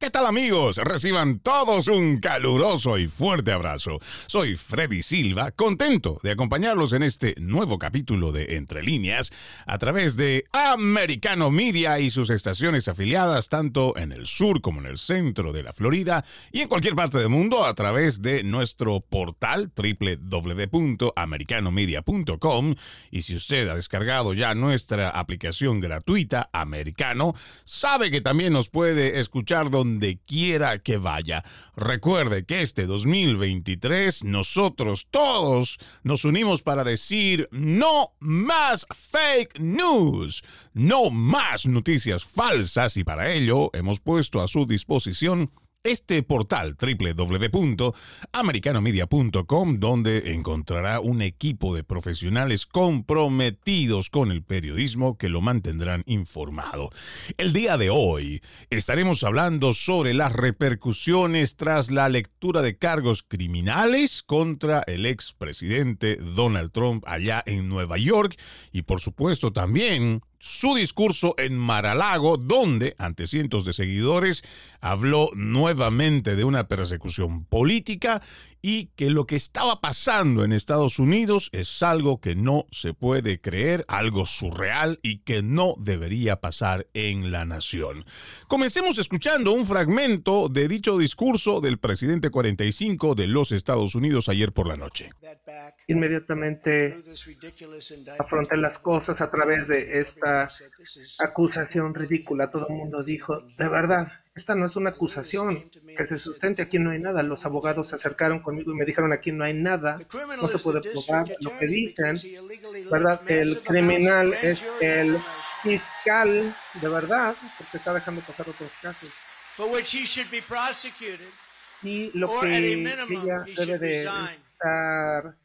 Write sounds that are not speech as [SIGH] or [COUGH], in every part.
¿Qué tal amigos? Reciban todos un caluroso y fuerte abrazo. Soy Freddy Silva, contento de acompañarlos en este nuevo capítulo de Entre líneas a través de Americano Media y sus estaciones afiliadas tanto en el sur como en el centro de la Florida y en cualquier parte del mundo a través de nuestro portal www.americanomedia.com y si usted ha descargado ya nuestra aplicación gratuita Americano, sabe que también nos puede escuchar donde donde quiera que vaya. Recuerde que este 2023 nosotros todos nos unimos para decir no más fake news, no más noticias falsas y para ello hemos puesto a su disposición este portal www.americanomedia.com donde encontrará un equipo de profesionales comprometidos con el periodismo que lo mantendrán informado. El día de hoy estaremos hablando sobre las repercusiones tras la lectura de cargos criminales contra el expresidente Donald Trump allá en Nueva York y por supuesto también su discurso en Maralago, donde, ante cientos de seguidores, habló nuevamente de una persecución política y que lo que estaba pasando en Estados Unidos es algo que no se puede creer, algo surreal y que no debería pasar en la nación. Comencemos escuchando un fragmento de dicho discurso del presidente 45 de los Estados Unidos ayer por la noche. Inmediatamente afronté las cosas a través de esta acusación ridícula. Todo el mundo dijo, de verdad, esta no es una acusación que se sustente, aquí no hay nada. Los abogados se acercaron conmigo y me dijeron, aquí no hay nada, no se puede probar lo que dicen, ¿verdad? El criminal es el fiscal, de verdad, porque está dejando pasar otros casos. Y lo que ella debe de estar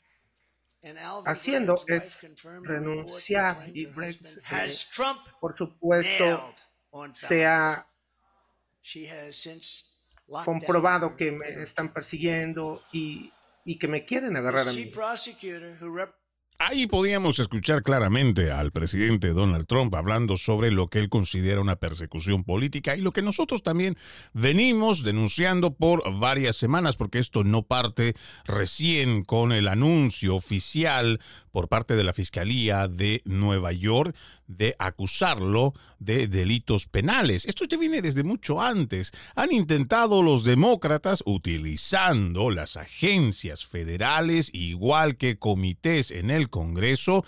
haciendo es renunciar y Brexit, por supuesto, se ha comprobado que me están persiguiendo y, y que me quieren agarrar a mí. Ahí podíamos escuchar claramente al presidente Donald Trump hablando sobre lo que él considera una persecución política y lo que nosotros también venimos denunciando por varias semanas, porque esto no parte recién con el anuncio oficial por parte de la Fiscalía de Nueva York de acusarlo de delitos penales. Esto ya viene desde mucho antes. Han intentado los demócratas utilizando las agencias federales, igual que comités en el Congreso,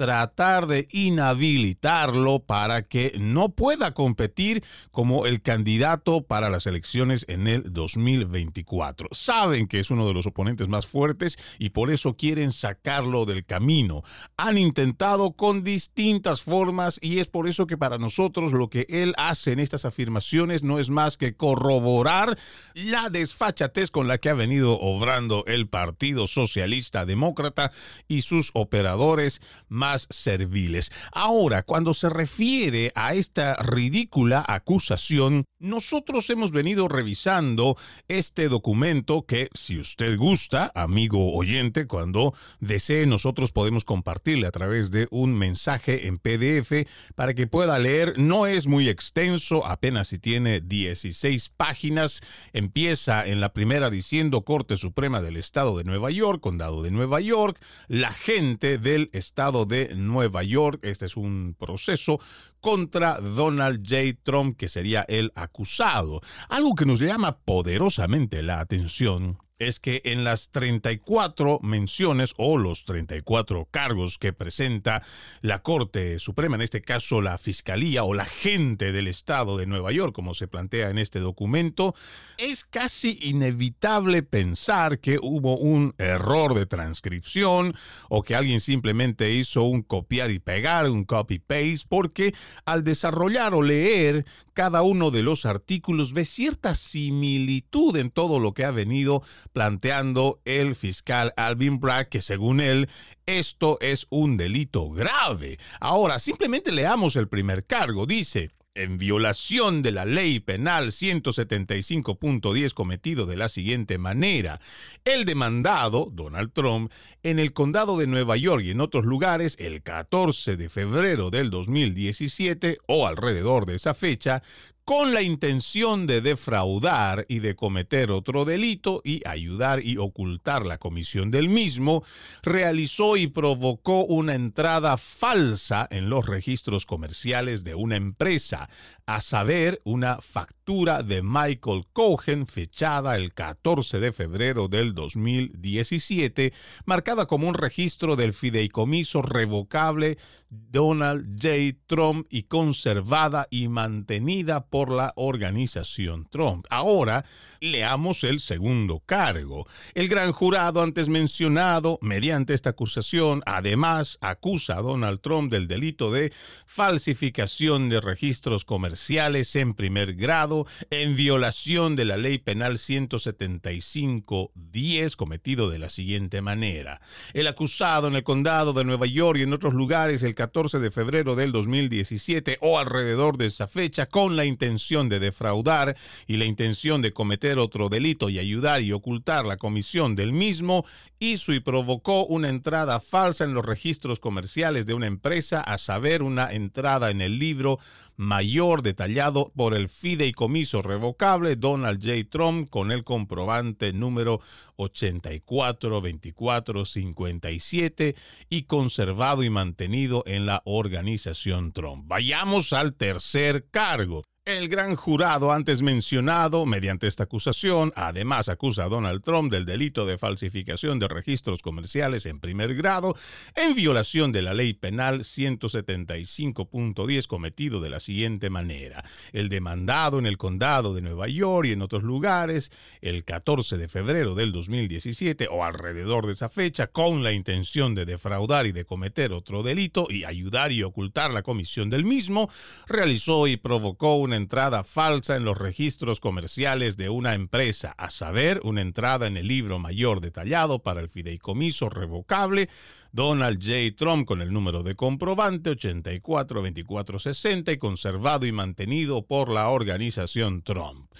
tratar de inhabilitarlo para que no pueda competir como el candidato para las elecciones en el 2024. Saben que es uno de los oponentes más fuertes y por eso quieren sacarlo del camino. Han intentado con distintas formas y es por eso que para nosotros lo que él hace en estas afirmaciones no es más que corroborar la desfachatez con la que ha venido obrando el Partido Socialista Demócrata y sus operadores más serviles. Ahora, cuando se refiere a esta ridícula acusación, nosotros hemos venido revisando este documento que, si usted gusta, amigo oyente, cuando desee, nosotros podemos compartirle a través de un mensaje en PDF para que pueda leer. No es muy extenso, apenas si tiene 16 páginas. Empieza en la primera diciendo Corte Suprema del Estado de Nueva York, Condado de Nueva York, la gente del Estado de Nueva York. Este es un proceso contra Donald J. Trump, que sería el acusado. Algo que nos llama poderosamente la atención es que en las 34 menciones o los 34 cargos que presenta la Corte Suprema, en este caso la Fiscalía o la gente del Estado de Nueva York, como se plantea en este documento, es casi inevitable pensar que hubo un error de transcripción o que alguien simplemente hizo un copiar y pegar, un copy-paste, porque al desarrollar o leer cada uno de los artículos ve cierta similitud en todo lo que ha venido planteando el fiscal Alvin Bragg, que según él esto es un delito grave. Ahora, simplemente leamos el primer cargo. Dice, en violación de la ley penal 175.10 cometido de la siguiente manera. El demandado, Donald Trump, en el condado de Nueva York y en otros lugares el 14 de febrero del 2017 o alrededor de esa fecha, con la intención de defraudar y de cometer otro delito y ayudar y ocultar la comisión del mismo, realizó y provocó una entrada falsa en los registros comerciales de una empresa, a saber, una factura de Michael Cohen fechada el 14 de febrero del 2017, marcada como un registro del fideicomiso revocable Donald J. Trump y conservada y mantenida por la organización Trump. Ahora leamos el segundo cargo. El gran jurado antes mencionado, mediante esta acusación, además acusa a Donald Trump del delito de falsificación de registros comerciales en primer grado en violación de la ley penal 175-10 cometido de la siguiente manera. El acusado en el condado de Nueva York y en otros lugares el 14 de febrero del 2017 o alrededor de esa fecha con la intención de defraudar y la intención de cometer otro delito y ayudar y ocultar la comisión del mismo, hizo y provocó una entrada falsa en los registros comerciales de una empresa, a saber, una entrada en el libro mayor detallado por el fideicomiso revocable Donald J. Trump con el comprobante número 842457 y conservado y mantenido en la organización Trump. Vayamos al tercer cargo. El gran jurado antes mencionado, mediante esta acusación, además acusa a Donald Trump del delito de falsificación de registros comerciales en primer grado en violación de la ley penal 175.10 cometido de la siguiente manera. El demandado en el condado de Nueva York y en otros lugares el 14 de febrero del 2017 o alrededor de esa fecha con la intención de defraudar y de cometer otro delito y ayudar y ocultar la comisión del mismo, realizó y provocó una entrada falsa en los registros comerciales de una empresa, a saber, una entrada en el libro mayor detallado para el fideicomiso revocable Donald J. Trump con el número de comprobante 842460 y conservado y mantenido por la organización Trump.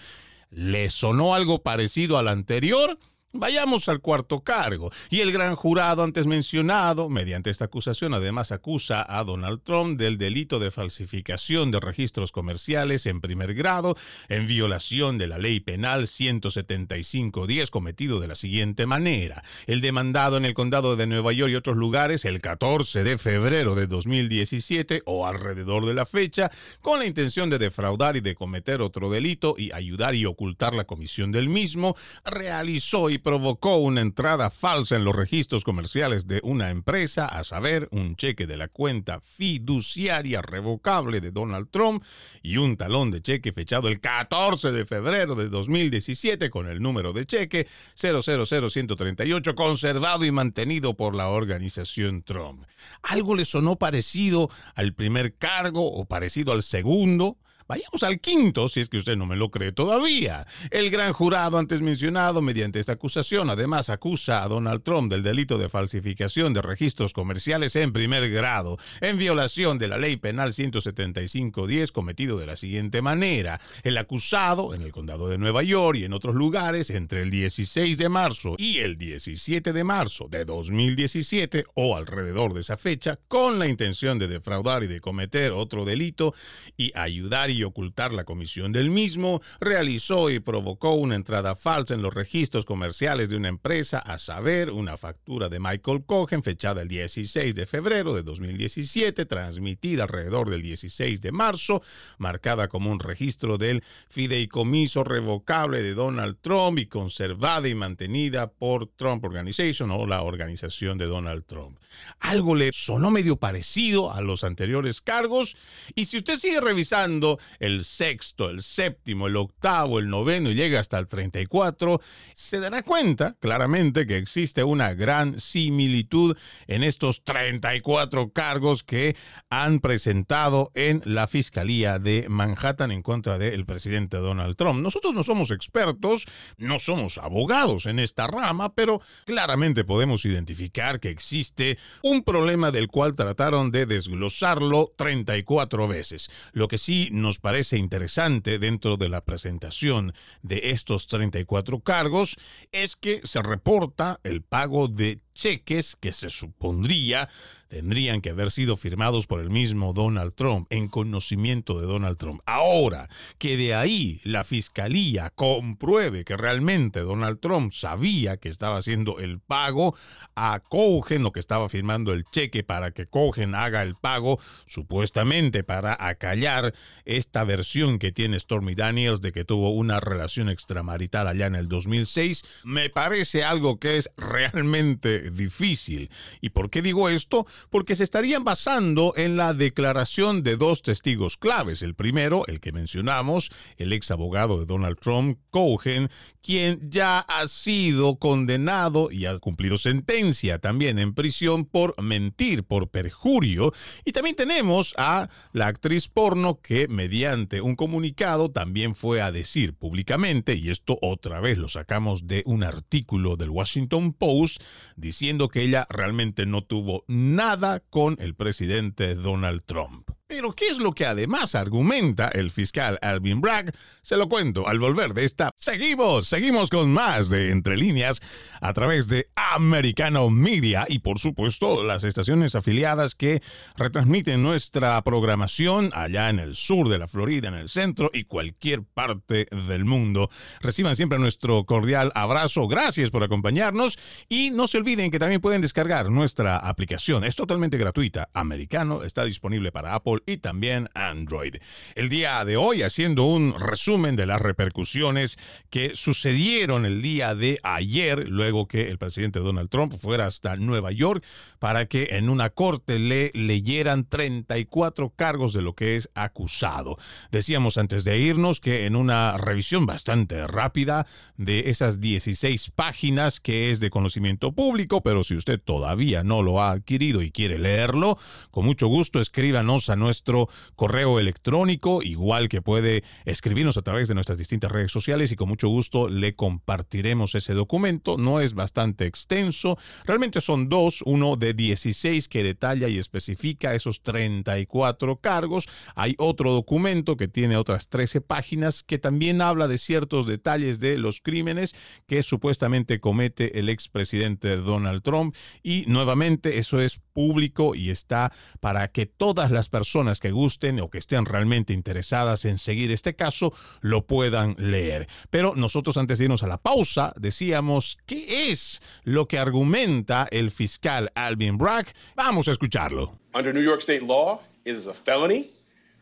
¿Le sonó algo parecido al anterior? Vayamos al cuarto cargo. Y el gran jurado antes mencionado, mediante esta acusación, además acusa a Donald Trump del delito de falsificación de registros comerciales en primer grado, en violación de la ley penal 175.10, cometido de la siguiente manera. El demandado en el condado de Nueva York y otros lugares el 14 de febrero de 2017 o alrededor de la fecha, con la intención de defraudar y de cometer otro delito y ayudar y ocultar la comisión del mismo, realizó y provocó una entrada falsa en los registros comerciales de una empresa, a saber, un cheque de la cuenta fiduciaria revocable de Donald Trump y un talón de cheque fechado el 14 de febrero de 2017 con el número de cheque 000138 conservado y mantenido por la organización Trump. ¿Algo le sonó parecido al primer cargo o parecido al segundo? Vayamos al quinto, si es que usted no me lo cree todavía. El gran jurado antes mencionado, mediante esta acusación, además acusa a Donald Trump del delito de falsificación de registros comerciales en primer grado, en violación de la ley penal 175.10, cometido de la siguiente manera. El acusado, en el condado de Nueva York y en otros lugares, entre el 16 de marzo y el 17 de marzo de 2017, o alrededor de esa fecha, con la intención de defraudar y de cometer otro delito y ayudar y ocultar la comisión del mismo, realizó y provocó una entrada falsa en los registros comerciales de una empresa, a saber, una factura de Michael Cohen fechada el 16 de febrero de 2017, transmitida alrededor del 16 de marzo, marcada como un registro del fideicomiso revocable de Donald Trump y conservada y mantenida por Trump Organization o la organización de Donald Trump. Algo le sonó medio parecido a los anteriores cargos y si usted sigue revisando el sexto, el séptimo, el octavo, el noveno y llega hasta el 34, se dará cuenta claramente que existe una gran similitud en estos 34 cargos que han presentado en la Fiscalía de Manhattan en contra del presidente Donald Trump. Nosotros no somos expertos, no somos abogados en esta rama, pero claramente podemos identificar que existe un problema del cual trataron de desglosarlo 34 veces. Lo que sí nos parece interesante dentro de la presentación de estos 34 cargos es que se reporta el pago de cheques que se supondría tendrían que haber sido firmados por el mismo Donald Trump, en conocimiento de Donald Trump. Ahora, que de ahí la fiscalía compruebe que realmente Donald Trump sabía que estaba haciendo el pago a Cohen o que estaba firmando el cheque para que Cohen haga el pago, supuestamente para acallar esta versión que tiene Stormy Daniels de que tuvo una relación extramarital allá en el 2006, me parece algo que es realmente difícil. ¿Y por qué digo esto? porque se estarían basando en la declaración de dos testigos claves. El primero, el que mencionamos, el ex abogado de Donald Trump, Cohen, quien ya ha sido condenado y ha cumplido sentencia también en prisión por mentir, por perjurio. Y también tenemos a la actriz porno que mediante un comunicado también fue a decir públicamente, y esto otra vez lo sacamos de un artículo del Washington Post, diciendo que ella realmente no tuvo nada con el presidente Donald Trump. Pero ¿qué es lo que además argumenta el fiscal Alvin Bragg? Se lo cuento al volver de esta. Seguimos, seguimos con más de Entre líneas a través de Americano Media y por supuesto las estaciones afiliadas que retransmiten nuestra programación allá en el sur de la Florida, en el centro y cualquier parte del mundo. Reciban siempre nuestro cordial abrazo. Gracias por acompañarnos y no se olviden que también pueden descargar nuestra aplicación. Es totalmente gratuita. Americano está disponible para Apple y también Android. El día de hoy haciendo un resumen de las repercusiones que sucedieron el día de ayer, luego que el presidente Donald Trump fuera hasta Nueva York para que en una corte le leyeran 34 cargos de lo que es acusado. Decíamos antes de irnos que en una revisión bastante rápida de esas 16 páginas que es de conocimiento público, pero si usted todavía no lo ha adquirido y quiere leerlo, con mucho gusto escríbanos a nuestra nuestro correo electrónico, igual que puede escribirnos a través de nuestras distintas redes sociales y con mucho gusto le compartiremos ese documento. No es bastante extenso, realmente son dos, uno de 16 que detalla y especifica esos 34 cargos. Hay otro documento que tiene otras 13 páginas que también habla de ciertos detalles de los crímenes que supuestamente comete el expresidente Donald Trump y nuevamente eso es público y está para que todas las personas que gusten o que estén realmente interesadas en seguir este caso lo puedan leer. Pero nosotros antes de irnos a la pausa decíamos, ¿qué es lo que argumenta el fiscal Alvin Bragg? Vamos a escucharlo. Under New York State law, it is a felony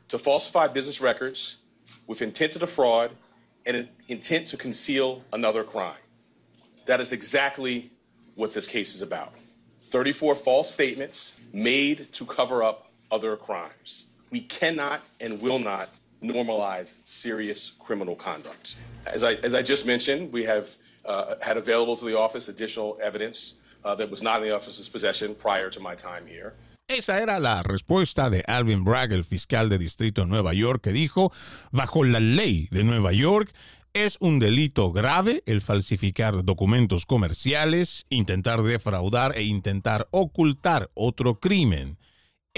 to falsify business records with intent to defraud and an intent to conceal another crime. That is exactly what this case is about. 34 false statements made to cover up other crimes. We cannot and will not normalize serious criminal conduct. As I, as I just mentioned, we have uh, had available to the office additional evidence uh, that was not in the office's possession prior to my time here. Esa era la respuesta de Alvin Bragg, el fiscal de distrito de Nueva York, que dijo, bajo la ley de Nueva York, es un delito grave el falsificar documentos comerciales, intentar defraudar e intentar ocultar otro crimen.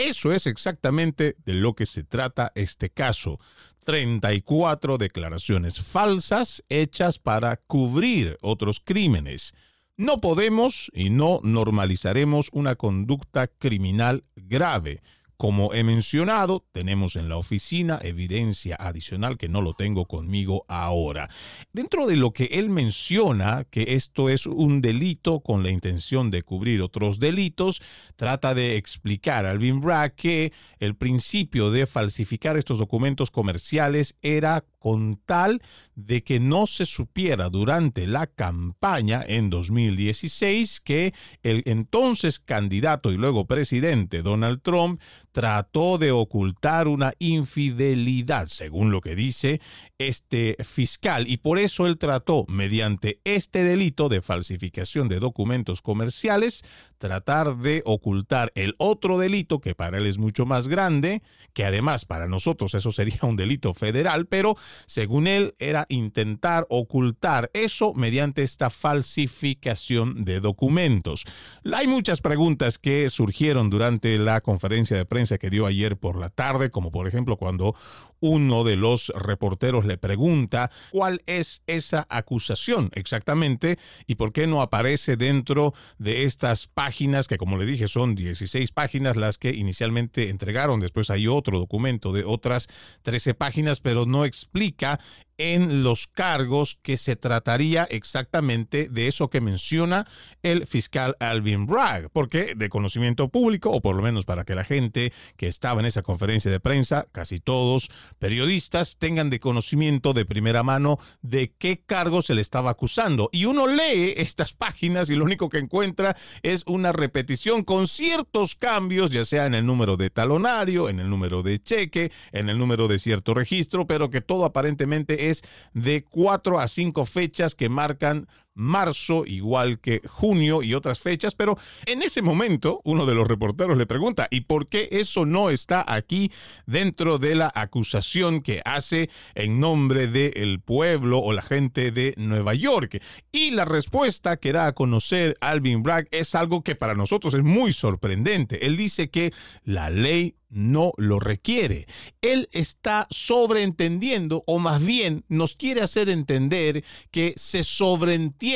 Eso es exactamente de lo que se trata este caso. 34 declaraciones falsas hechas para cubrir otros crímenes. No podemos y no normalizaremos una conducta criminal grave. Como he mencionado, tenemos en la oficina evidencia adicional que no lo tengo conmigo ahora. Dentro de lo que él menciona, que esto es un delito con la intención de cubrir otros delitos, trata de explicar a Alvin Bragg que el principio de falsificar estos documentos comerciales era con tal de que no se supiera durante la campaña en 2016 que el entonces candidato y luego presidente Donald Trump trató de ocultar una infidelidad, según lo que dice este fiscal, y por eso él trató, mediante este delito de falsificación de documentos comerciales, tratar de ocultar el otro delito que para él es mucho más grande, que además para nosotros eso sería un delito federal, pero según él, era intentar ocultar eso mediante esta falsificación de documentos. Hay muchas preguntas que surgieron durante la conferencia de prensa que dio ayer por la tarde, como por ejemplo cuando uno de los reporteros le pregunta cuál es esa acusación exactamente y por qué no aparece dentro de estas páginas que como le dije son 16 páginas las que inicialmente entregaron, después hay otro documento de otras 13 páginas, pero no explica explica en los cargos que se trataría exactamente de eso que menciona el fiscal Alvin Bragg, porque de conocimiento público, o por lo menos para que la gente que estaba en esa conferencia de prensa, casi todos periodistas, tengan de conocimiento de primera mano de qué cargo se le estaba acusando. Y uno lee estas páginas y lo único que encuentra es una repetición con ciertos cambios, ya sea en el número de talonario, en el número de cheque, en el número de cierto registro, pero que todo aparentemente es de cuatro a cinco fechas que marcan marzo, igual que junio y otras fechas, pero en ese momento uno de los reporteros le pregunta, ¿y por qué eso no está aquí dentro de la acusación que hace en nombre del pueblo o la gente de Nueva York? Y la respuesta que da a conocer Alvin Bragg es algo que para nosotros es muy sorprendente. Él dice que la ley no lo requiere. Él está sobreentendiendo, o más bien nos quiere hacer entender que se sobreentiende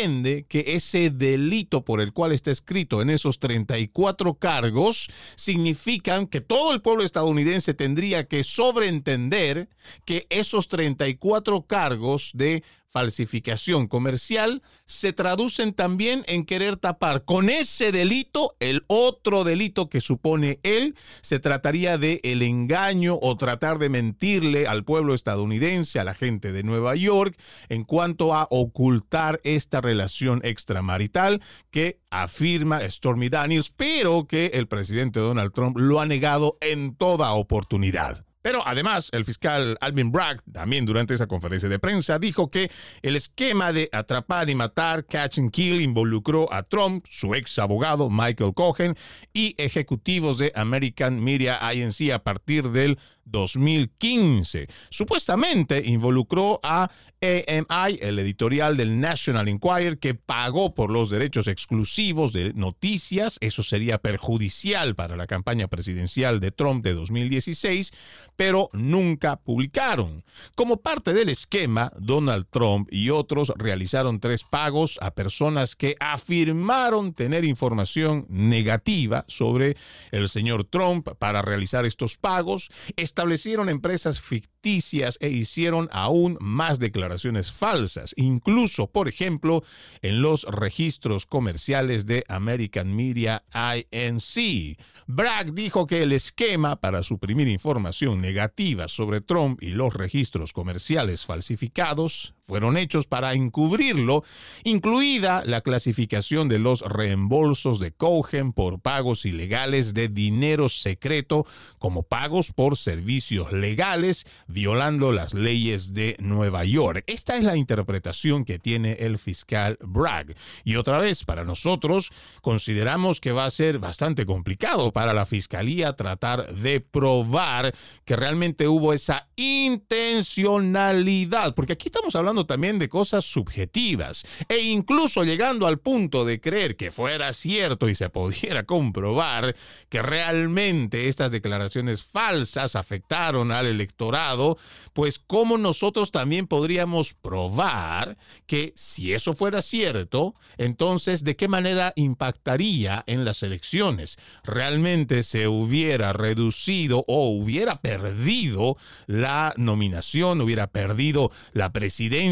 que ese delito por el cual está escrito en esos 34 cargos significan que todo el pueblo estadounidense tendría que sobreentender que esos 34 cargos de falsificación comercial se traducen también en querer tapar con ese delito el otro delito que supone él. Se trataría de el engaño o tratar de mentirle al pueblo estadounidense, a la gente de Nueva York, en cuanto a ocultar esta relación extramarital que afirma Stormy Daniels, pero que el presidente Donald Trump lo ha negado en toda oportunidad. Pero además, el fiscal Alvin Bragg, también durante esa conferencia de prensa, dijo que el esquema de atrapar y matar, catch and kill, involucró a Trump, su ex abogado Michael Cohen y ejecutivos de American Media Inc. a partir del 2015. Supuestamente involucró a AMI, el editorial del National Enquirer, que pagó por los derechos exclusivos de noticias. Eso sería perjudicial para la campaña presidencial de Trump de 2016, pero nunca publicaron. Como parte del esquema, Donald Trump y otros realizaron tres pagos a personas que afirmaron tener información negativa sobre el señor Trump para realizar estos pagos establecieron empresas ficticias e hicieron aún más declaraciones falsas, incluso, por ejemplo, en los registros comerciales de American Media INC. Bragg dijo que el esquema para suprimir información negativa sobre Trump y los registros comerciales falsificados fueron hechos para encubrirlo, incluida la clasificación de los reembolsos de Cohen por pagos ilegales de dinero secreto como pagos por servicios legales, violando las leyes de Nueva York. Esta es la interpretación que tiene el fiscal Bragg. Y otra vez, para nosotros, consideramos que va a ser bastante complicado para la fiscalía tratar de probar que realmente hubo esa intencionalidad, porque aquí estamos hablando también de cosas subjetivas, e incluso llegando al punto de creer que fuera cierto y se pudiera comprobar que realmente estas declaraciones falsas afectaron al electorado, pues cómo nosotros también podríamos probar que si eso fuera cierto, entonces de qué manera impactaría en las elecciones. Realmente se hubiera reducido o hubiera perdido la nominación, hubiera perdido la presidencia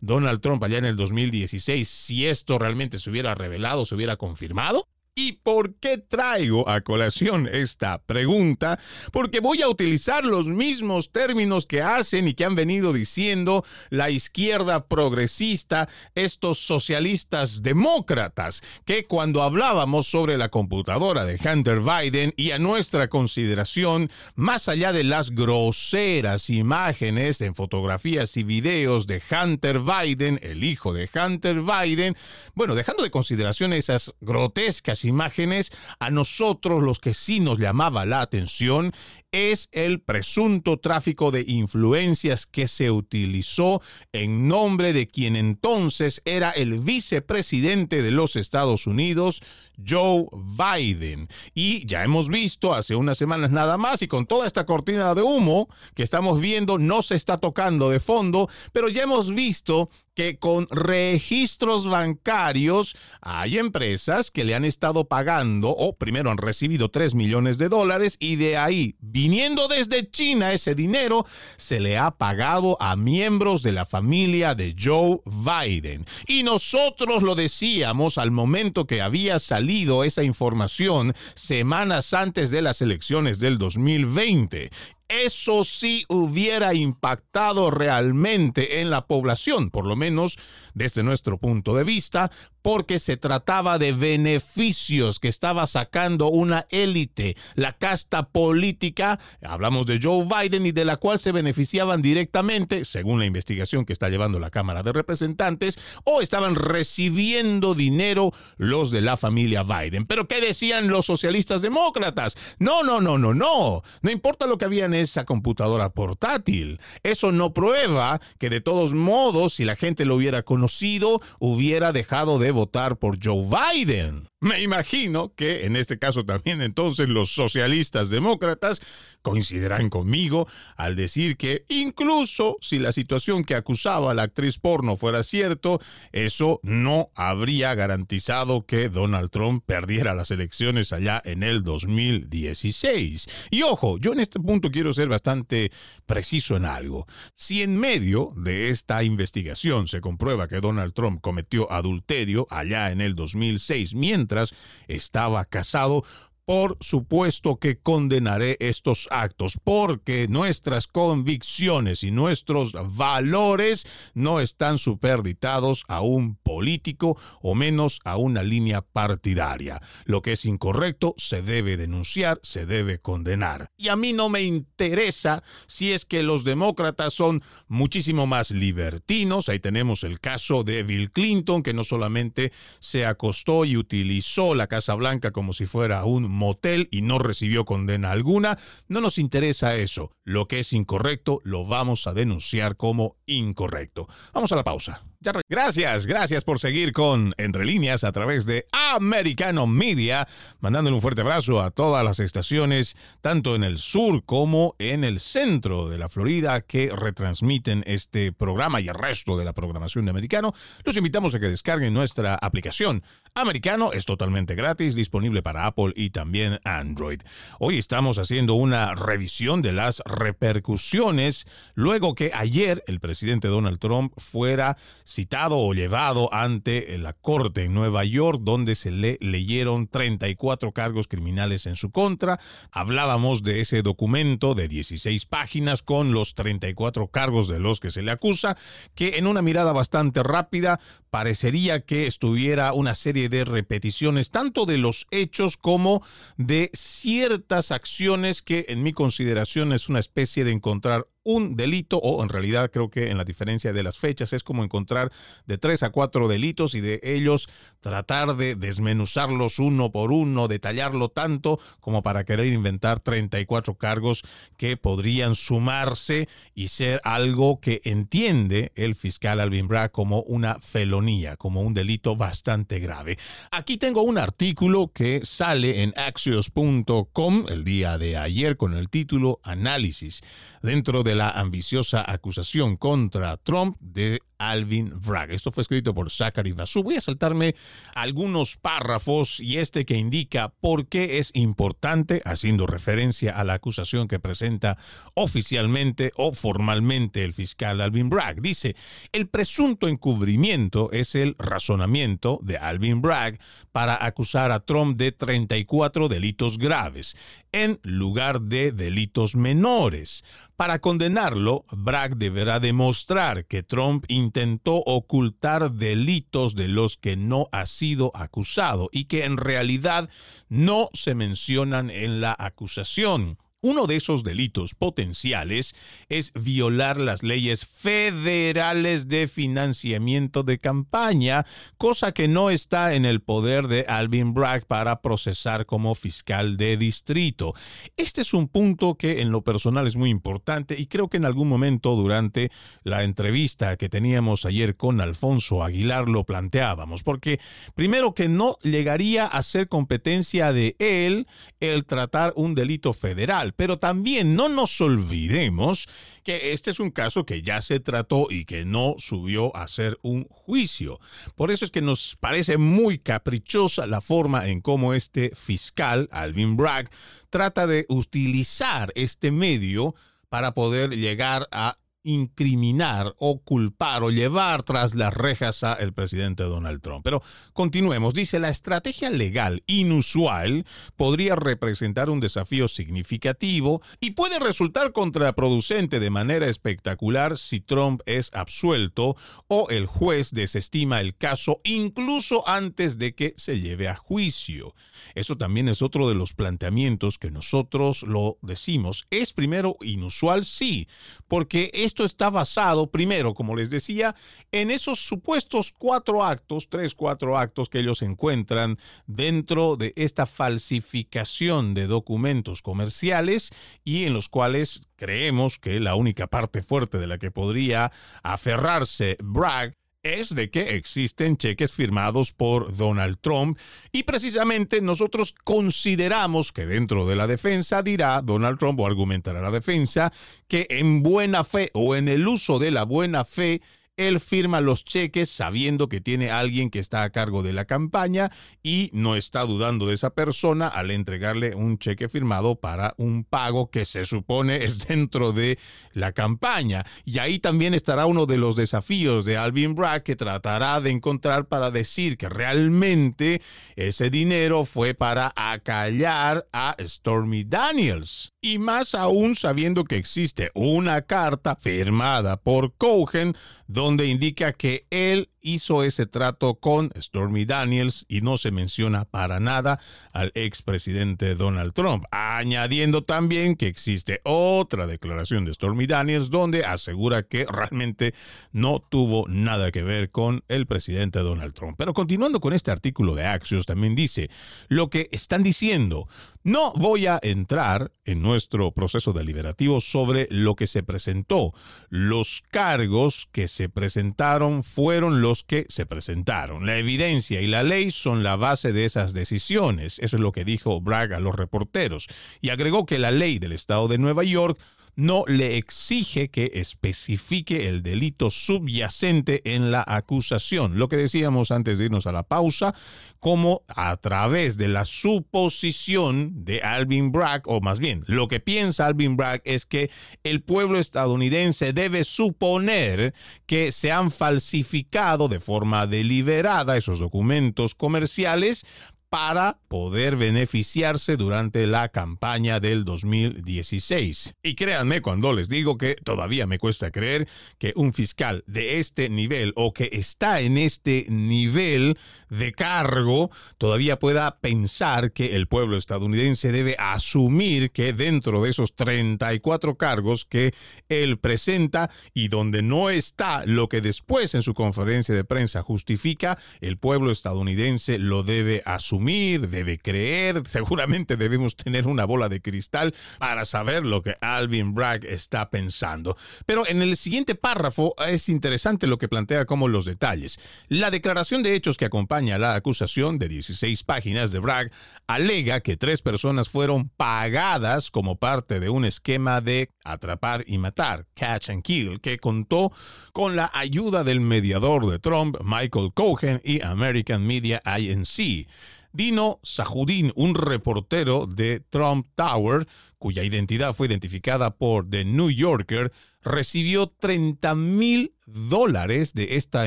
Donald Trump allá en el 2016 si esto realmente se hubiera revelado, se hubiera confirmado. ¿Y por qué traigo a colación esta pregunta? Porque voy a utilizar los mismos términos que hacen y que han venido diciendo la izquierda progresista, estos socialistas demócratas, que cuando hablábamos sobre la computadora de Hunter Biden y a nuestra consideración, más allá de las groseras imágenes en fotografías y videos de Hunter Biden, el hijo de Hunter Biden, bueno, dejando de consideración esas grotescas imágenes, a nosotros los que sí nos llamaba la atención es el presunto tráfico de influencias que se utilizó en nombre de quien entonces era el vicepresidente de los Estados Unidos, Joe Biden. Y ya hemos visto hace unas semanas nada más y con toda esta cortina de humo que estamos viendo no se está tocando de fondo, pero ya hemos visto que con registros bancarios hay empresas que le han estado pagando o primero han recibido 3 millones de dólares y de ahí, viniendo desde China ese dinero, se le ha pagado a miembros de la familia de Joe Biden. Y nosotros lo decíamos al momento que había salido esa información semanas antes de las elecciones del 2020 eso sí hubiera impactado realmente en la población, por lo menos desde nuestro punto de vista, porque se trataba de beneficios que estaba sacando una élite, la casta política, hablamos de Joe Biden y de la cual se beneficiaban directamente, según la investigación que está llevando la Cámara de Representantes, o estaban recibiendo dinero los de la familia Biden. Pero ¿qué decían los socialistas demócratas? No, no, no, no, no. No importa lo que había en esa computadora portátil. Eso no prueba que de todos modos, si la gente lo hubiera conocido, hubiera dejado de votar por Joe Biden. Me imagino que en este caso también entonces los socialistas demócratas coincidirán conmigo al decir que incluso si la situación que acusaba la actriz porno fuera cierto, eso no habría garantizado que Donald Trump perdiera las elecciones allá en el 2016. Y ojo, yo en este punto ser bastante preciso en algo. Si en medio de esta investigación se comprueba que Donald Trump cometió adulterio allá en el 2006 mientras estaba casado, por supuesto que condenaré estos actos, porque nuestras convicciones y nuestros valores no están superditados a un político o menos a una línea partidaria. Lo que es incorrecto se debe denunciar, se debe condenar. Y a mí no me interesa si es que los demócratas son muchísimo más libertinos. Ahí tenemos el caso de Bill Clinton, que no solamente se acostó y utilizó la Casa Blanca como si fuera un motel y no recibió condena alguna. No nos interesa eso. Lo que es incorrecto lo vamos a denunciar como incorrecto. Vamos a la pausa. Gracias, gracias por seguir con Entre Líneas a través de Americano Media, mandándole un fuerte abrazo a todas las estaciones, tanto en el sur como en el centro de la Florida, que retransmiten este programa y el resto de la programación de Americano. Los invitamos a que descarguen nuestra aplicación. Americano es totalmente gratis, disponible para Apple y también Android. Hoy estamos haciendo una revisión de las repercusiones luego que ayer el presidente Donald Trump fuera citado o llevado ante la corte en Nueva York, donde se le leyeron 34 cargos criminales en su contra. Hablábamos de ese documento de 16 páginas con los 34 cargos de los que se le acusa, que en una mirada bastante rápida parecería que estuviera una serie de repeticiones tanto de los hechos como de ciertas acciones que en mi consideración es una especie de encontrar un delito, o en realidad creo que en la diferencia de las fechas es como encontrar de tres a cuatro delitos y de ellos tratar de desmenuzarlos uno por uno, detallarlo tanto como para querer inventar 34 cargos que podrían sumarse y ser algo que entiende el fiscal Alvin Bragg como una felonía, como un delito bastante grave. Aquí tengo un artículo que sale en axios.com el día de ayer con el título Análisis dentro de la ambiciosa acusación contra Trump de Alvin Bragg. Esto fue escrito por Zachary Basu. Voy a saltarme algunos párrafos y este que indica por qué es importante, haciendo referencia a la acusación que presenta oficialmente o formalmente el fiscal Alvin Bragg. Dice, el presunto encubrimiento es el razonamiento de Alvin Bragg para acusar a Trump de 34 delitos graves en lugar de delitos menores. Para condenarlo, Bragg deberá demostrar que Trump intentó ocultar delitos de los que no ha sido acusado y que en realidad no se mencionan en la acusación Uno de esos delitos potenciales es violar las leyes federales de financiamiento de campaña, cosa que no está en el poder de Alvin Bragg para procesar como fiscal de distrito. Este es un punto que en lo personal es muy importante y creo que en algún momento durante la entrevista que teníamos ayer con Alfonso Aguilar lo planteábamos, porque primero que no llegaría a ser competencia de él el tratar un delito federal pero también no nos olvidemos que este es un caso que ya se trató y que no subió a ser un juicio. Por eso es que nos parece muy caprichosa la forma en cómo este fiscal, Alvin Bragg, trata de utilizar este medio para poder llegar a incriminar o culpar o llevar tras las rejas a el presidente Donald Trump. Pero continuemos. Dice, la estrategia legal inusual podría representar un desafío significativo y puede resultar contraproducente de manera espectacular si Trump es absuelto o el juez desestima el caso incluso antes de que se lleve a juicio. Eso también es otro de los planteamientos que nosotros lo decimos. ¿Es primero inusual? Sí, porque es esto está basado, primero, como les decía, en esos supuestos cuatro actos, tres, cuatro actos que ellos encuentran dentro de esta falsificación de documentos comerciales y en los cuales creemos que la única parte fuerte de la que podría aferrarse Bragg es de que existen cheques firmados por Donald Trump y precisamente nosotros consideramos que dentro de la defensa dirá Donald Trump o argumentará la defensa que en buena fe o en el uso de la buena fe él firma los cheques sabiendo que tiene alguien que está a cargo de la campaña y no está dudando de esa persona al entregarle un cheque firmado para un pago que se supone es [LAUGHS] dentro de la campaña. Y ahí también estará uno de los desafíos de Alvin Bragg que tratará de encontrar para decir que realmente ese dinero fue para acallar a Stormy Daniels. Y más aún sabiendo que existe una carta firmada por Cohen donde indica que él hizo ese trato con Stormy Daniels y no se menciona para nada al expresidente Donald Trump, añadiendo también que existe otra declaración de Stormy Daniels donde asegura que realmente no tuvo nada que ver con el presidente Donald Trump. Pero continuando con este artículo de Axios, también dice, lo que están diciendo, no voy a entrar en nuestro proceso deliberativo sobre lo que se presentó. Los cargos que se presentaron fueron los que se presentaron. La evidencia y la ley son la base de esas decisiones. Eso es lo que dijo Bragg a los reporteros. Y agregó que la ley del estado de Nueva York no le exige que especifique el delito subyacente en la acusación. Lo que decíamos antes de irnos a la pausa, como a través de la suposición de Alvin Bragg, o más bien, lo que piensa Alvin Bragg es que el pueblo estadounidense debe suponer que se han falsificado de forma deliberada esos documentos comerciales para poder beneficiarse durante la campaña del 2016. Y créanme cuando les digo que todavía me cuesta creer que un fiscal de este nivel o que está en este nivel de cargo todavía pueda pensar que el pueblo estadounidense debe asumir que dentro de esos 34 cargos que él presenta y donde no está lo que después en su conferencia de prensa justifica, el pueblo estadounidense lo debe asumir debe creer, seguramente debemos tener una bola de cristal para saber lo que Alvin Bragg está pensando. Pero en el siguiente párrafo es interesante lo que plantea como los detalles. La declaración de hechos que acompaña la acusación de 16 páginas de Bragg alega que tres personas fueron pagadas como parte de un esquema de atrapar y matar, catch and kill, que contó con la ayuda del mediador de Trump, Michael Cohen, y American Media Inc. Dino Sajudin, un reportero de Trump Tower, cuya identidad fue identificada por The New Yorker, recibió 30 mil dólares de esta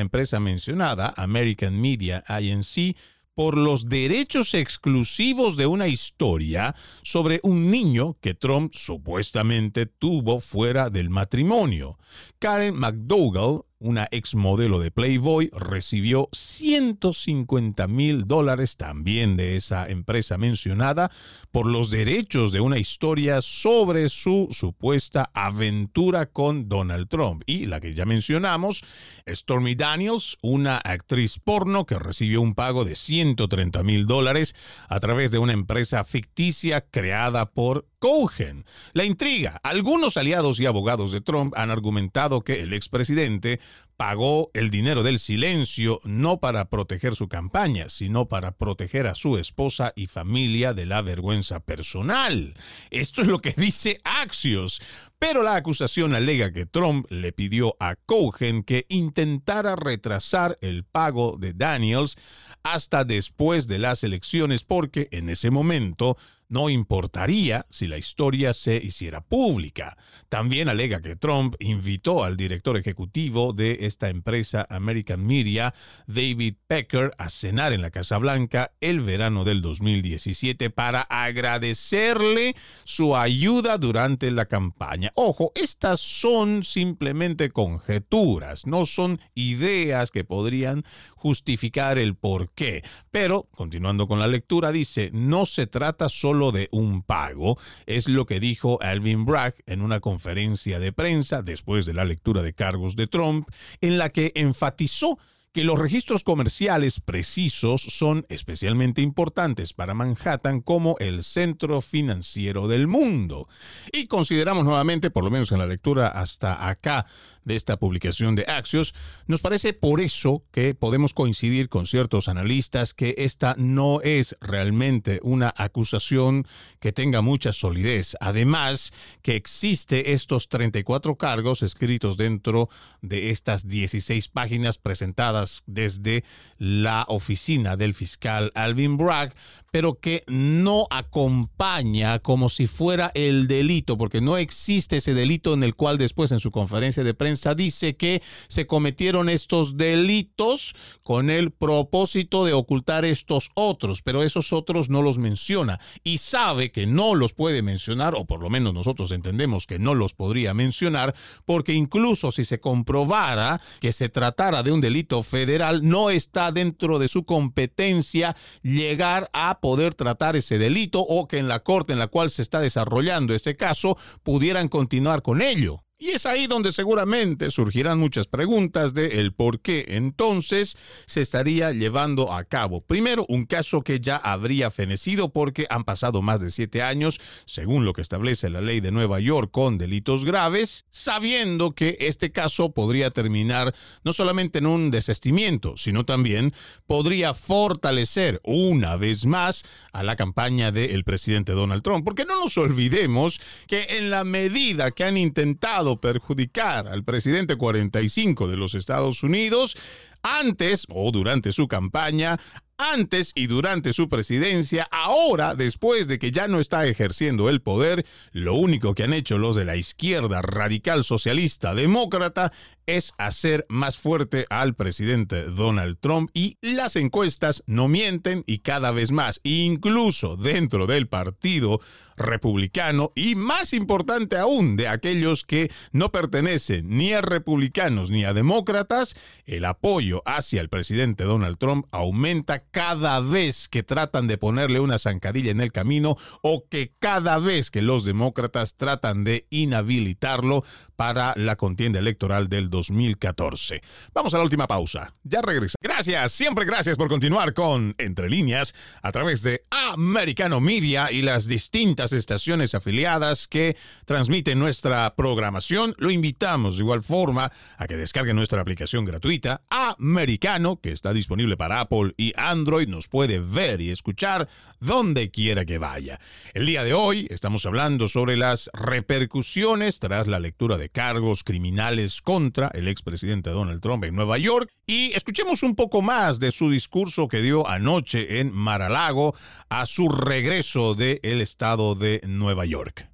empresa mencionada, American Media Inc., por los derechos exclusivos de una historia sobre un niño que Trump supuestamente tuvo fuera del matrimonio. Karen McDougall una ex modelo de Playboy, recibió 150 mil dólares también de esa empresa mencionada por los derechos de una historia sobre su supuesta aventura con Donald Trump. Y la que ya mencionamos, Stormy Daniels, una actriz porno que recibió un pago de 130 mil dólares a través de una empresa ficticia creada por Cohen. La intriga. Algunos aliados y abogados de Trump han argumentado que el expresidente pagó el dinero del silencio no para proteger su campaña, sino para proteger a su esposa y familia de la vergüenza personal. Esto es lo que dice Axios. Pero la acusación alega que Trump le pidió a Cohen que intentara retrasar el pago de Daniels hasta después de las elecciones porque en ese momento no importaría si la historia se hiciera pública. También alega que Trump invitó al director ejecutivo de esta empresa American Media, David Pecker, a cenar en la Casa Blanca el verano del 2017 para agradecerle su ayuda durante la campaña. Ojo, estas son simplemente conjeturas, no son ideas que podrían justificar el por qué. Pero, continuando con la lectura, dice, no se trata solo de un pago, es lo que dijo Alvin Bragg en una conferencia de prensa después de la lectura de cargos de Trump, en la que enfatizó que los registros comerciales precisos son especialmente importantes para Manhattan como el centro financiero del mundo. Y consideramos nuevamente, por lo menos en la lectura hasta acá de esta publicación de Axios, nos parece por eso que podemos coincidir con ciertos analistas que esta no es realmente una acusación que tenga mucha solidez. Además, que existe estos 34 cargos escritos dentro de estas 16 páginas presentadas desde la oficina del fiscal Alvin Bragg, pero que no acompaña como si fuera el delito, porque no existe ese delito en el cual después en su conferencia de prensa dice que se cometieron estos delitos con el propósito de ocultar estos otros, pero esos otros no los menciona y sabe que no los puede mencionar, o por lo menos nosotros entendemos que no los podría mencionar, porque incluso si se comprobara que se tratara de un delito federal, no está dentro de su competencia llegar a poder tratar ese delito o que en la corte en la cual se está desarrollando este caso pudieran continuar con ello. Y es ahí donde seguramente surgirán muchas preguntas de el por qué entonces se estaría llevando a cabo. Primero, un caso que ya habría fenecido porque han pasado más de siete años, según lo que establece la ley de Nueva York con delitos graves, sabiendo que este caso podría terminar no solamente en un desestimiento, sino también podría fortalecer una vez más a la campaña del presidente Donald Trump. Porque no nos olvidemos que en la medida que han intentado perjudicar al presidente 45 de los Estados Unidos antes o durante su campaña antes y durante su presidencia, ahora, después de que ya no está ejerciendo el poder, lo único que han hecho los de la izquierda radical socialista demócrata es hacer más fuerte al presidente Donald Trump y las encuestas no mienten y cada vez más, incluso dentro del partido republicano y más importante aún de aquellos que no pertenecen ni a republicanos ni a demócratas, el apoyo hacia el presidente Donald Trump aumenta cada vez que tratan de ponerle una zancadilla en el camino o que cada vez que los demócratas tratan de inhabilitarlo para la contienda electoral del 2014. Vamos a la última pausa. Ya regresa. Gracias, siempre gracias por continuar con Entre líneas a través de Americano Media y las distintas estaciones afiliadas que transmiten nuestra programación. Lo invitamos de igual forma a que descarguen nuestra aplicación gratuita Americano que está disponible para Apple y Android. Nos puede ver y escuchar donde quiera que vaya. El día de hoy estamos hablando sobre las repercusiones tras la lectura de cargos criminales contra el expresidente Donald Trump en Nueva York. Y escuchemos un poco más de su discurso que dio anoche en Mar-a-Lago a su regreso del estado de Nueva York.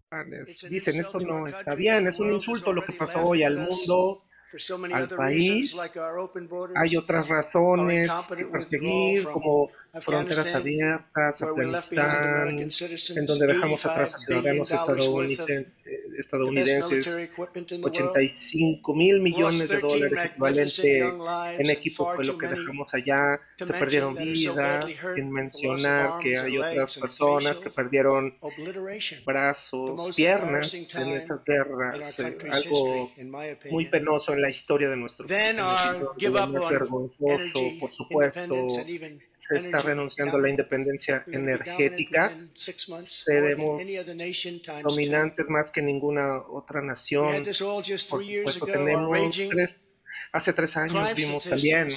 Dicen, esto no está bien, es un insulto lo que pasó hoy al mundo, al país. Hay otras razones que perseguir, como fronteras abiertas, Afganistán, en donde dejamos atrás a ciudadanos estadounidenses estadounidenses, 85 mil millones de dólares equivalente en equipo fue lo que dejamos allá. Se perdieron vidas, sin mencionar que hay otras personas que perdieron brazos, piernas en estas guerras. Algo muy penoso en la historia de nuestro país. vergonzoso, por supuesto se está renunciando a la independencia energética. Seremos dominantes más que ninguna otra nación. Por supuesto, tenemos tres Hace tres años vimos también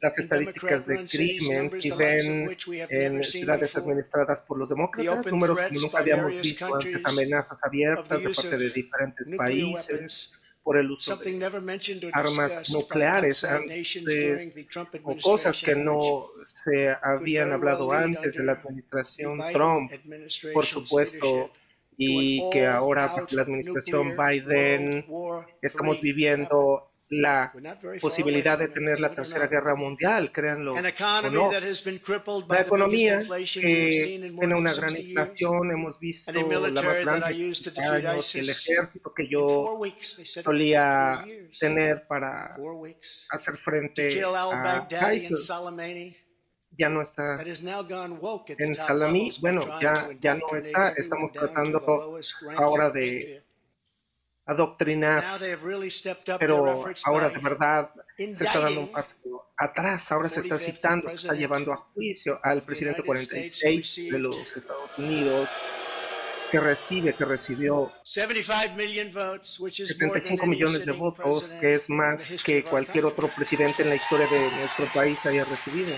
las estadísticas de crimen si ven en ciudades administradas por los demócratas, números que nunca habíamos visto antes, amenazas abiertas de parte de diferentes países por el uso de armas nucleares antes, o cosas que no se habían hablado antes de la administración Trump, por supuesto, y que ahora la administración Biden estamos viviendo la posibilidad de tener la tercera guerra mundial, créanlo o no. La economía que tiene una gran inflación, hemos visto la más grande años, el ejército que yo solía tener para hacer frente a ISIS ya no está en Salamí. Bueno, ya, ya no está. Estamos tratando ahora de adoctrinar, pero ahora de verdad se está dando un paso atrás, ahora se está citando, se está llevando a juicio al presidente 46 de los Estados Unidos que recibe, que recibió 75 millones de votos, que es más que cualquier otro presidente en la historia de nuestro país haya recibido.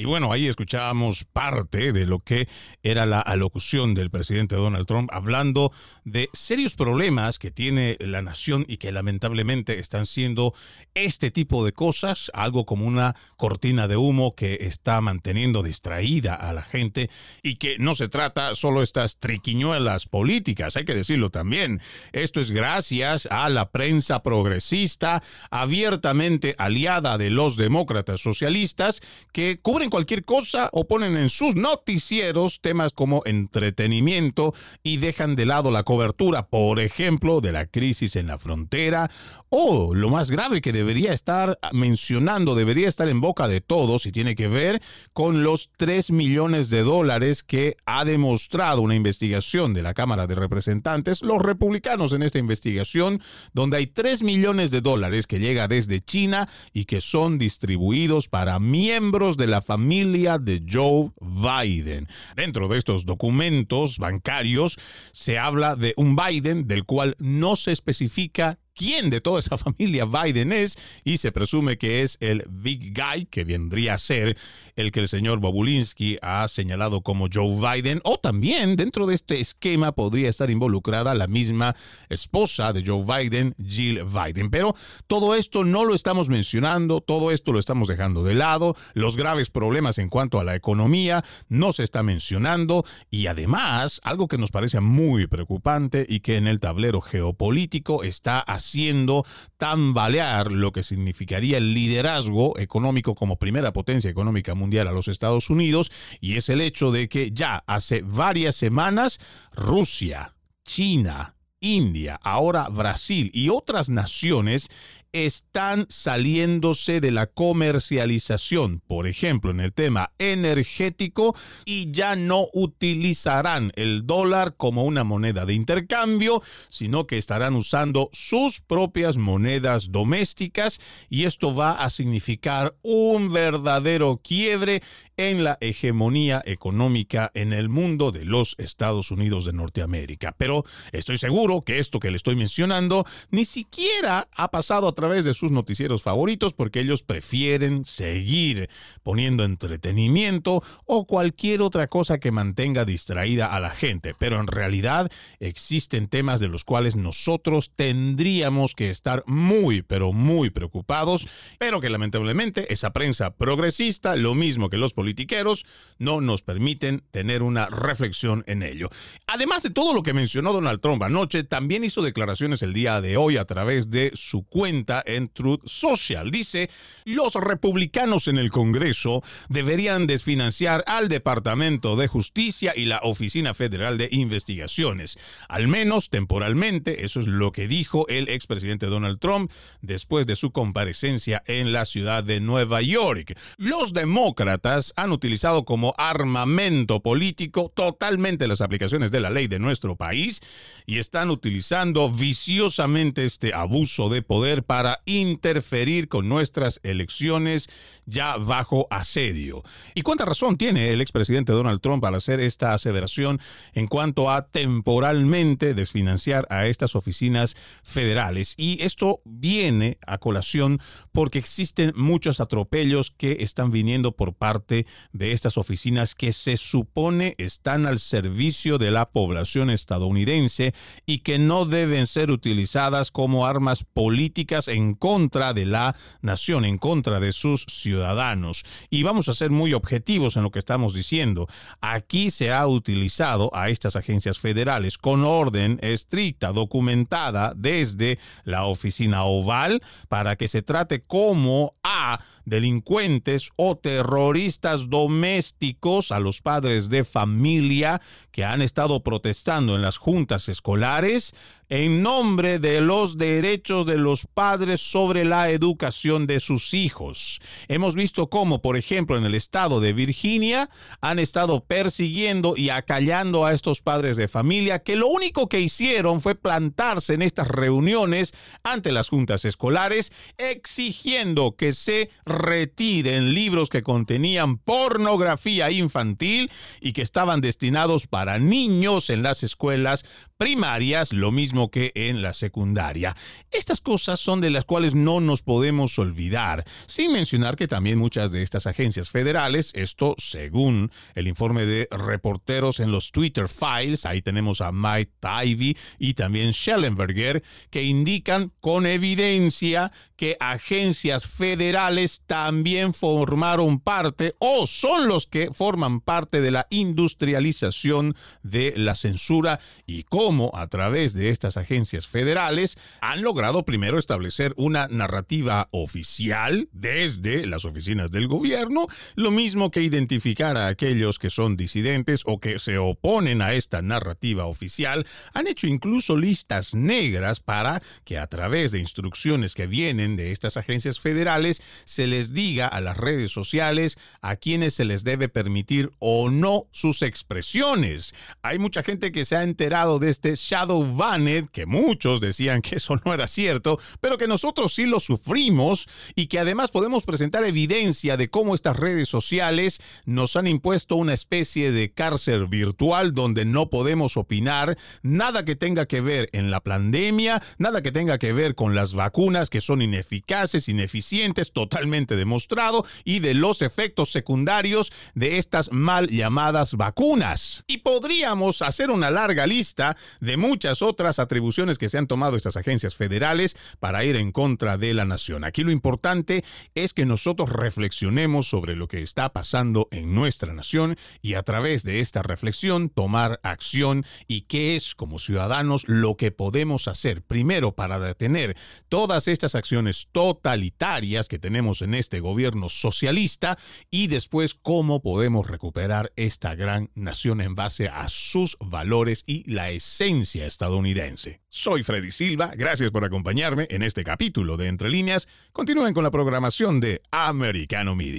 Y bueno, ahí escuchábamos parte de lo que era la alocución del presidente Donald Trump hablando de serios problemas que tiene la nación y que lamentablemente están siendo este tipo de cosas, algo como una cortina de humo que está manteniendo distraída a la gente y que no se trata solo estas triquiñuelas políticas, hay que decirlo también. Esto es gracias a la prensa progresista abiertamente aliada de los demócratas socialistas que cubren cualquier cosa o ponen en sus noticieros temas como entretenimiento y dejan de lado la cobertura, por ejemplo, de la crisis en la frontera o lo más grave que debería estar mencionando, debería estar en boca de todos y tiene que ver con los 3 millones de dólares que ha demostrado una investigación de la Cámara de Representantes, los republicanos en esta investigación, donde hay 3 millones de dólares que llega desde China y que son distribuidos para miembros de la familia de Joe Biden. Dentro de estos documentos bancarios se habla de un Biden del cual no se especifica quién de toda esa [LAUGHS] familia Biden es y se presume que es el Big Guy, que vendría a ser el que el señor Bobulinski ha señalado como Joe Biden, o también dentro de este esquema podría estar involucrada la misma esposa de Joe Biden, Jill Biden. Pero todo esto no lo estamos mencionando, todo esto lo estamos dejando de lado, los graves problemas en cuanto a la economía no se está mencionando. Y además algo que nos parece muy preocupante y que en el tablero geopolítico está haciendo haciendo tambalear lo que significaría el liderazgo económico como primera potencia económica mundial a los Estados Unidos, y es el hecho de que ya hace varias semanas Rusia, China, India, ahora Brasil y otras naciones están saliéndose de la comercialización, por ejemplo, en el tema energético, y ya no utilizarán el dólar como una moneda de intercambio, sino que estarán usando sus propias monedas domésticas, y esto va a significar un verdadero quiebre en la hegemonía económica en el mundo de los Estados Unidos de Norteamérica. Pero estoy seguro que esto que le estoy mencionando ni siquiera ha pasado a través de sus noticieros favoritos porque ellos prefieren seguir poniendo entretenimiento o cualquier otra cosa que mantenga distraída a la gente. Pero en realidad existen temas de los cuales nosotros tendríamos que estar muy, pero muy preocupados, pero que lamentablemente esa prensa progresista, lo mismo que los politiqueros, no nos permiten tener una reflexión en ello. Además de todo lo que mencionó Donald Trump anoche, también hizo declaraciones el día de hoy a través de su cuenta en Truth Social. Dice, los republicanos en el Congreso deberían desfinanciar al Departamento de Justicia y la Oficina Federal de Investigaciones, al menos temporalmente, eso es lo que dijo el expresidente Donald Trump después de su comparecencia en la ciudad de Nueva York. Los demócratas han utilizado como armamento político totalmente las aplicaciones de la ley de nuestro país y están utilizando viciosamente este abuso de poder para interferir con nuestras elecciones ya bajo asedio. ¿Y cuánta razón tiene el expresidente Donald Trump al hacer esta aseveración en cuanto a temporalmente desfinanciar a estas oficinas federales? Y esto viene a colación porque existen muchos atropellos que están viniendo por parte de estas oficinas que se supone están al servicio de la población estadounidense y que no deben ser utilizadas como armas políticas en contra de la nación, en contra de sus ciudadanos. Y vamos a ser muy objetivos en lo que estamos diciendo. Aquí se ha utilizado a estas agencias federales con orden estricta, documentada desde la oficina oval para que se trate como a delincuentes o terroristas domésticos, a los padres de familia que han estado protestando en las juntas escolares en nombre de los derechos de los padres sobre la educación de sus hijos. Hemos visto cómo, por ejemplo, en el estado de Virginia han estado persiguiendo y acallando a estos padres de familia que lo único que hicieron fue plantarse en estas reuniones ante las juntas escolares exigiendo que se retiren libros que contenían pornografía infantil y que estaban destinados para niños en las escuelas primarias, lo mismo que en la secundaria. Estas cosas son de las cuales no nos podemos olvidar, sin mencionar que también muchas de estas agencias federales, esto según el informe de reporteros en los Twitter Files, ahí tenemos a Mike Ivey y también Schellenberger, que indican con evidencia que agencias federales también formaron parte o son los que forman parte de la industrialización de la censura y cómo a través de estas agencias federales han logrado primero establecer una narrativa oficial desde las oficinas del gobierno, lo mismo que identificar a aquellos que son disidentes o que se oponen a esta narrativa oficial, han hecho incluso listas negras para que a través de instrucciones que vienen de estas agencias federales se les diga a las redes sociales a quienes se les debe permitir o no sus expresiones. Hay mucha gente que se ha enterado de este shadow banned, que muchos decían que eso no era cierto, pero que nosotros sí lo sufrimos y que además podemos presentar evidencia de cómo estas redes sociales nos han impuesto una especie de cárcel virtual donde no podemos opinar nada que tenga que ver en la pandemia, nada que tenga que ver con las vacunas que son ineficaces, ineficientes, totalmente demostrado, y de los efectos secundarios de estas mal llamadas vacunas. Y podríamos hacer una larga lista de muchas otras atribuciones que se han tomado estas agencias federales para en contra de la nación. Aquí lo importante es que nosotros reflexionemos sobre lo que está pasando en nuestra nación y a través de esta reflexión tomar acción y qué es como ciudadanos lo que podemos hacer primero para detener todas estas acciones totalitarias que tenemos en este gobierno socialista y después cómo podemos recuperar esta gran nación en base a sus valores y la esencia estadounidense. Soy Freddy Silva, gracias por acompañarme en este capítulo de Entre Líneas. Continúen con la programación de Americano Media.